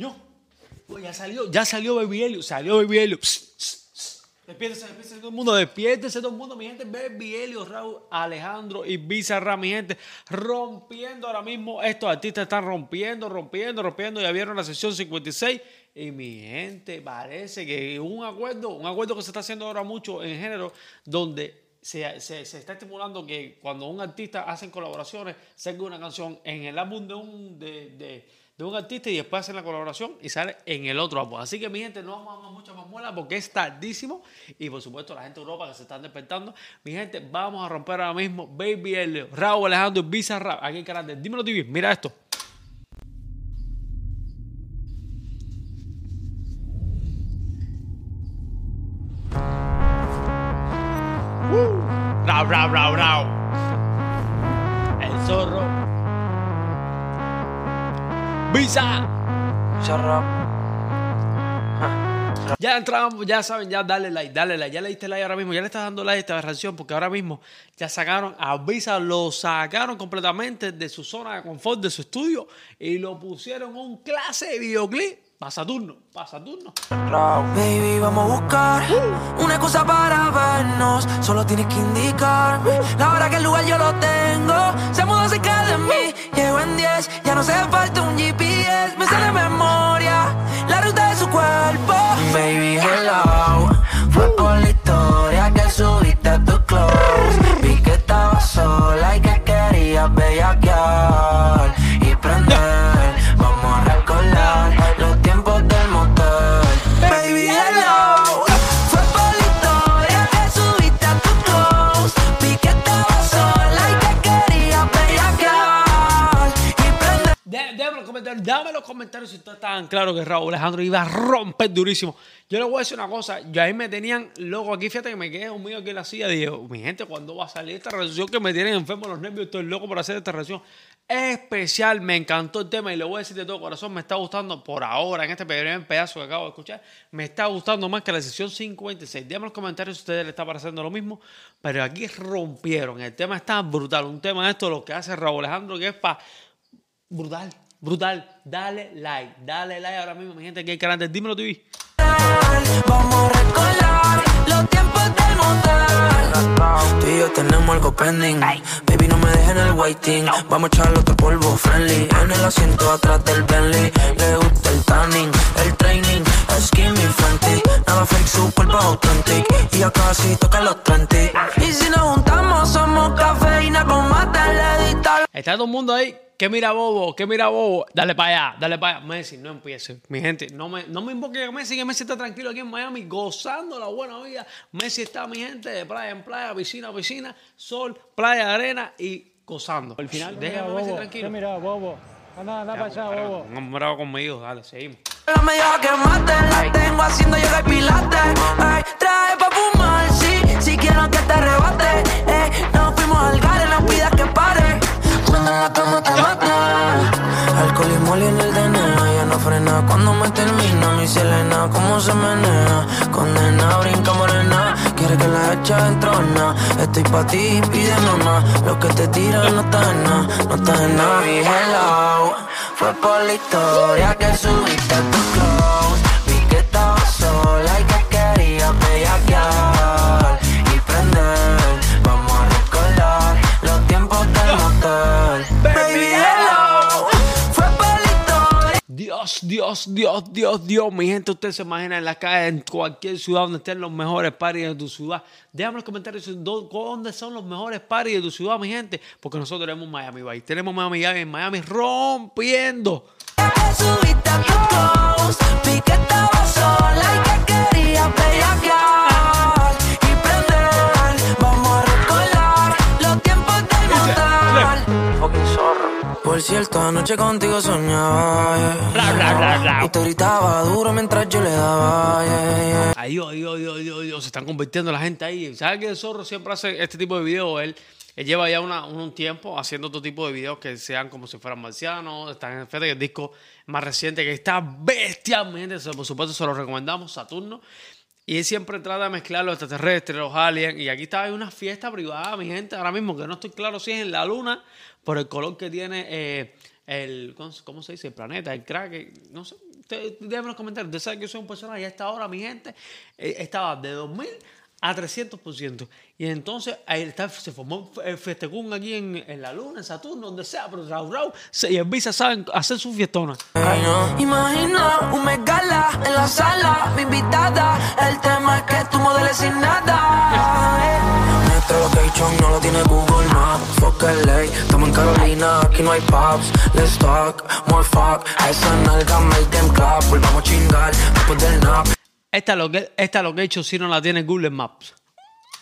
No. Ya salió, ya salió Baby Helio, salió Baby psst. Despiértese, despiértese todo el mundo, despiértese todo el mundo, mi gente. Baby Helio, Raúl, Alejandro y Bizarra, mi gente, rompiendo ahora mismo. Estos artistas están rompiendo, rompiendo, rompiendo. Ya vieron la sesión 56. Y mi gente, parece que un acuerdo, un acuerdo que se está haciendo ahora mucho en género, donde se, se, se, está estimulando que cuando un artista hace colaboraciones, salga una canción en el álbum de un, de, de, un artista y después hacen la colaboración y sale en el otro álbum. Así que mi gente, no vamos a dar mucha más muela porque es tardísimo y por supuesto la gente de Europa que se están despertando. Mi gente, vamos a romper ahora mismo Baby L, Raúl Alejandro Bizarra, aquí en de Dímelo TV. Mira esto. Rau, rau, rau, rau. El zorro. Visa. Ya entramos, ya saben, ya dale like, dale like. Ya le diste like ahora mismo, ya le estás dando like a esta reacción porque ahora mismo ya sacaron a Visa, lo sacaron completamente de su zona de confort, de su estudio y lo pusieron un clase de videoclip. para Saturno, para Saturno. Baby, vamos a buscar una cosa para vernos. Solo tienes que indicarme la hora que el lugar yo lo tengo. Se mudó cerca de mí, llego en 10. Ya no falta comentarios, dame los comentarios si ustedes estaban claros que Raúl Alejandro iba a romper durísimo. Yo les voy a decir una cosa, yo ahí me tenían loco aquí, fíjate que me quedé conmigo aquí en la silla. Dije, mi gente, ¿cuándo va a salir esta reacción que me tienen enfermo los nervios? Estoy loco por hacer esta reacción especial. Me encantó el tema y le voy a decir de todo corazón, me está gustando por ahora, en este primer pedazo que acabo de escuchar, me está gustando más que la sesión 56. Déjame los comentarios si ustedes les está pareciendo lo mismo, pero aquí rompieron. El tema está brutal, un tema de esto, lo que hace Raúl Alejandro, que es para Brutal, brutal. Dale like, dale like ahora mismo, mi gente, aquí en canal de Dímelo TV. Vamos a recordar los tiempos del. Tú y yo tenemos algo pending. Baby, no me dejes en el waiting. Vamos a echarle otro polvo friendly. En el asiento atrás del Bentley. Le Está todo el mundo ahí. ¿Qué mira Bobo? ¿Qué mira Bobo? Dale para allá, dale para allá. Messi, no empiece. Mi gente, no me, no me invoque a Messi, que Messi está tranquilo aquí en Miami, gozando la buena vida. Messi está, mi gente, de playa en playa, piscina a piscina, sol, playa, arena y gozando. Al final, déjame a Messi bobo. tranquilo. ¿Qué mira, bobo? Anda, anda para allá, bobo. Un bravo conmigo, dale, seguimos. La media que mate, la tengo haciendo yoga y pilates. Ay, trae cuando me termina. Mi Selena, cómo se menea. Condena, brinca morena, quiere que la eche entrona. Estoy pa' ti, pide mamá. Lo que te tiran no está en nada, no está en nada. Hello, fue por la historia que subiste a tu close. Dios, Dios, Dios, Dios. Mi gente, usted se imagina en la calle, en cualquier ciudad donde estén los mejores parties de tu ciudad. Déjame en los comentarios dó- dónde son los mejores parties de tu ciudad, mi gente. Porque nosotros tenemos Miami Vice. Tenemos Miami en Miami rompiendo. Cierto, anoche contigo soñaba, yeah. Bla, bla, bla, bla. Y te gritaba duro mientras yo le daba, yeah. Ahí, Dios, Dios, Dios, Dios, Dios, se están convirtiendo la gente ahí. ¿Sabes que el zorro siempre hace este tipo de videos? Él, él lleva ya una- un tiempo haciendo otro tipo de videos que sean como si fueran marcianos. Están, fíjate que el disco más reciente que está bestialmente, por supuesto, se lo recomendamos, Saturno. Y él siempre trata de mezclar los extraterrestres, los aliens. Y aquí está hay una fiesta privada, mi gente, ahora mismo, que no estoy claro si es en la luna, por el color que tiene eh, el. ¿cómo, se dice? El planeta, el crack. No sé. Déjenme en los comentarios. Usted sabe que yo soy un personaje y a esta hora, mi gente, eh, estaba de 2000 a 300%. Y entonces ahí está, se formó el festecún aquí en, en la luna, en Saturno, donde sea, pero Raúl Raúl y el Visa saben hacer su fiestona. Imagina un megala en la sala, mi invitada. El tema es que tú modeles sin nada. Nuestro location no lo tiene Google Maps. Fuck LA, estamos en Carolina, aquí no hay pubs. Let's talk, more fuck. A esa nalga make them clap. Volvamos a chingar después del nap. Esta, loca- esta location si no la tiene Google Maps.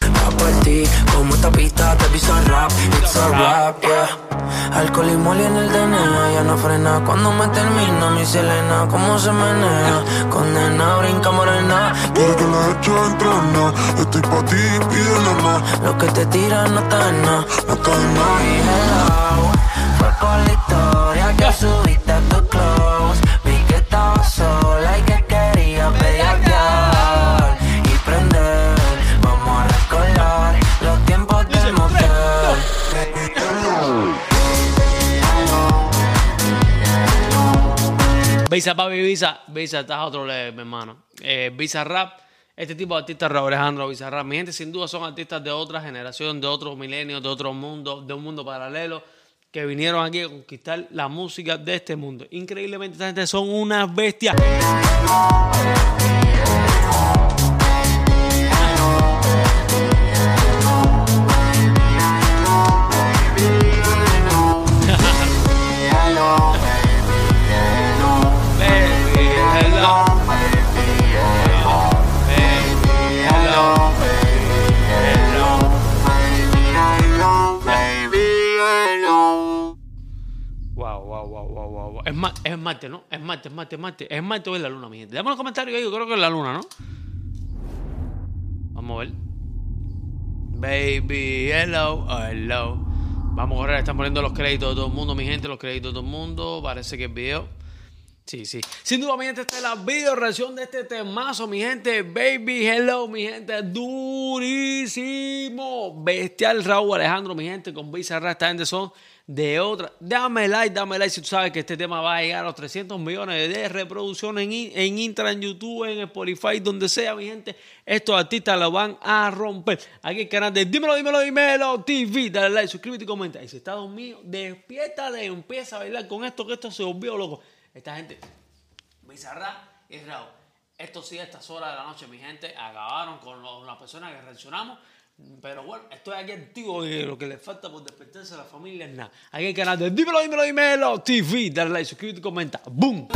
A partir como esta pista te pisa rap, it's a rap, yeah. Alcohol y moli en el DNA, ya no frena cuando me termina mi Selena, cómo se menea, condena, brinca morena, Quiere que la eche entrena Estoy pa' ti, pídele más. Lo que te tira no está en nada. No está en nada. Hello, fue con la historia que subiste Visa, papi, Visa. Visa, estás a otro level, mi hermano. Eh, Visa Rap. Este tipo de artistas, Raúl Alejandro Visa Rap. Mi gente, sin duda, son artistas de otra generación, de otros milenios, de otro mundo, de un mundo paralelo, que vinieron aquí a conquistar la música de este mundo. Increíblemente, esta gente son unas bestias. Wow, wow, wow, wow, wow. Es, ma- es Marte, ¿no? Es Marte, es Marte, es Marte. Es Marte o es la luna, mi gente. Dame los comentarios ahí, yo creo que es la luna, ¿no? Vamos a ver. Baby, hello, oh, hello. Vamos a correr, están poniendo los créditos de todo el mundo, mi gente, los créditos de todo el mundo. Parece que el video. Sí, sí. Sin duda, mi gente, esta es la video reacción de este temazo, mi gente. Baby, hello, mi gente. Durísimo. Bestial Raúl Alejandro, mi gente, con. Esta gente son de otra. Dame like, dame like si tú sabes que este tema va a llegar a los 300 millones de reproducciones en, en Intra, en YouTube, en Spotify, donde sea, mi gente. Estos artistas lo van a romper. Aquí el canal de Dímelo, Dímelo, Dímelo TV. Dale like, suscríbete y comenta. Y si estás dormido, despiértate, empieza a bailar con esto, que esto se volvió loco. Esta gente, Bizarra y Raúl. Esto sí, a estas horas de la noche, mi gente, acabaron con las personas que reaccionamos. Pero bueno, estoy aquí activo y lo que le falta por despertarse a la familia es nada. Aquí el canal de Dímelo, Dímelo, Dímelo TV. Dale like, suscríbete y comenta. ¡Boom!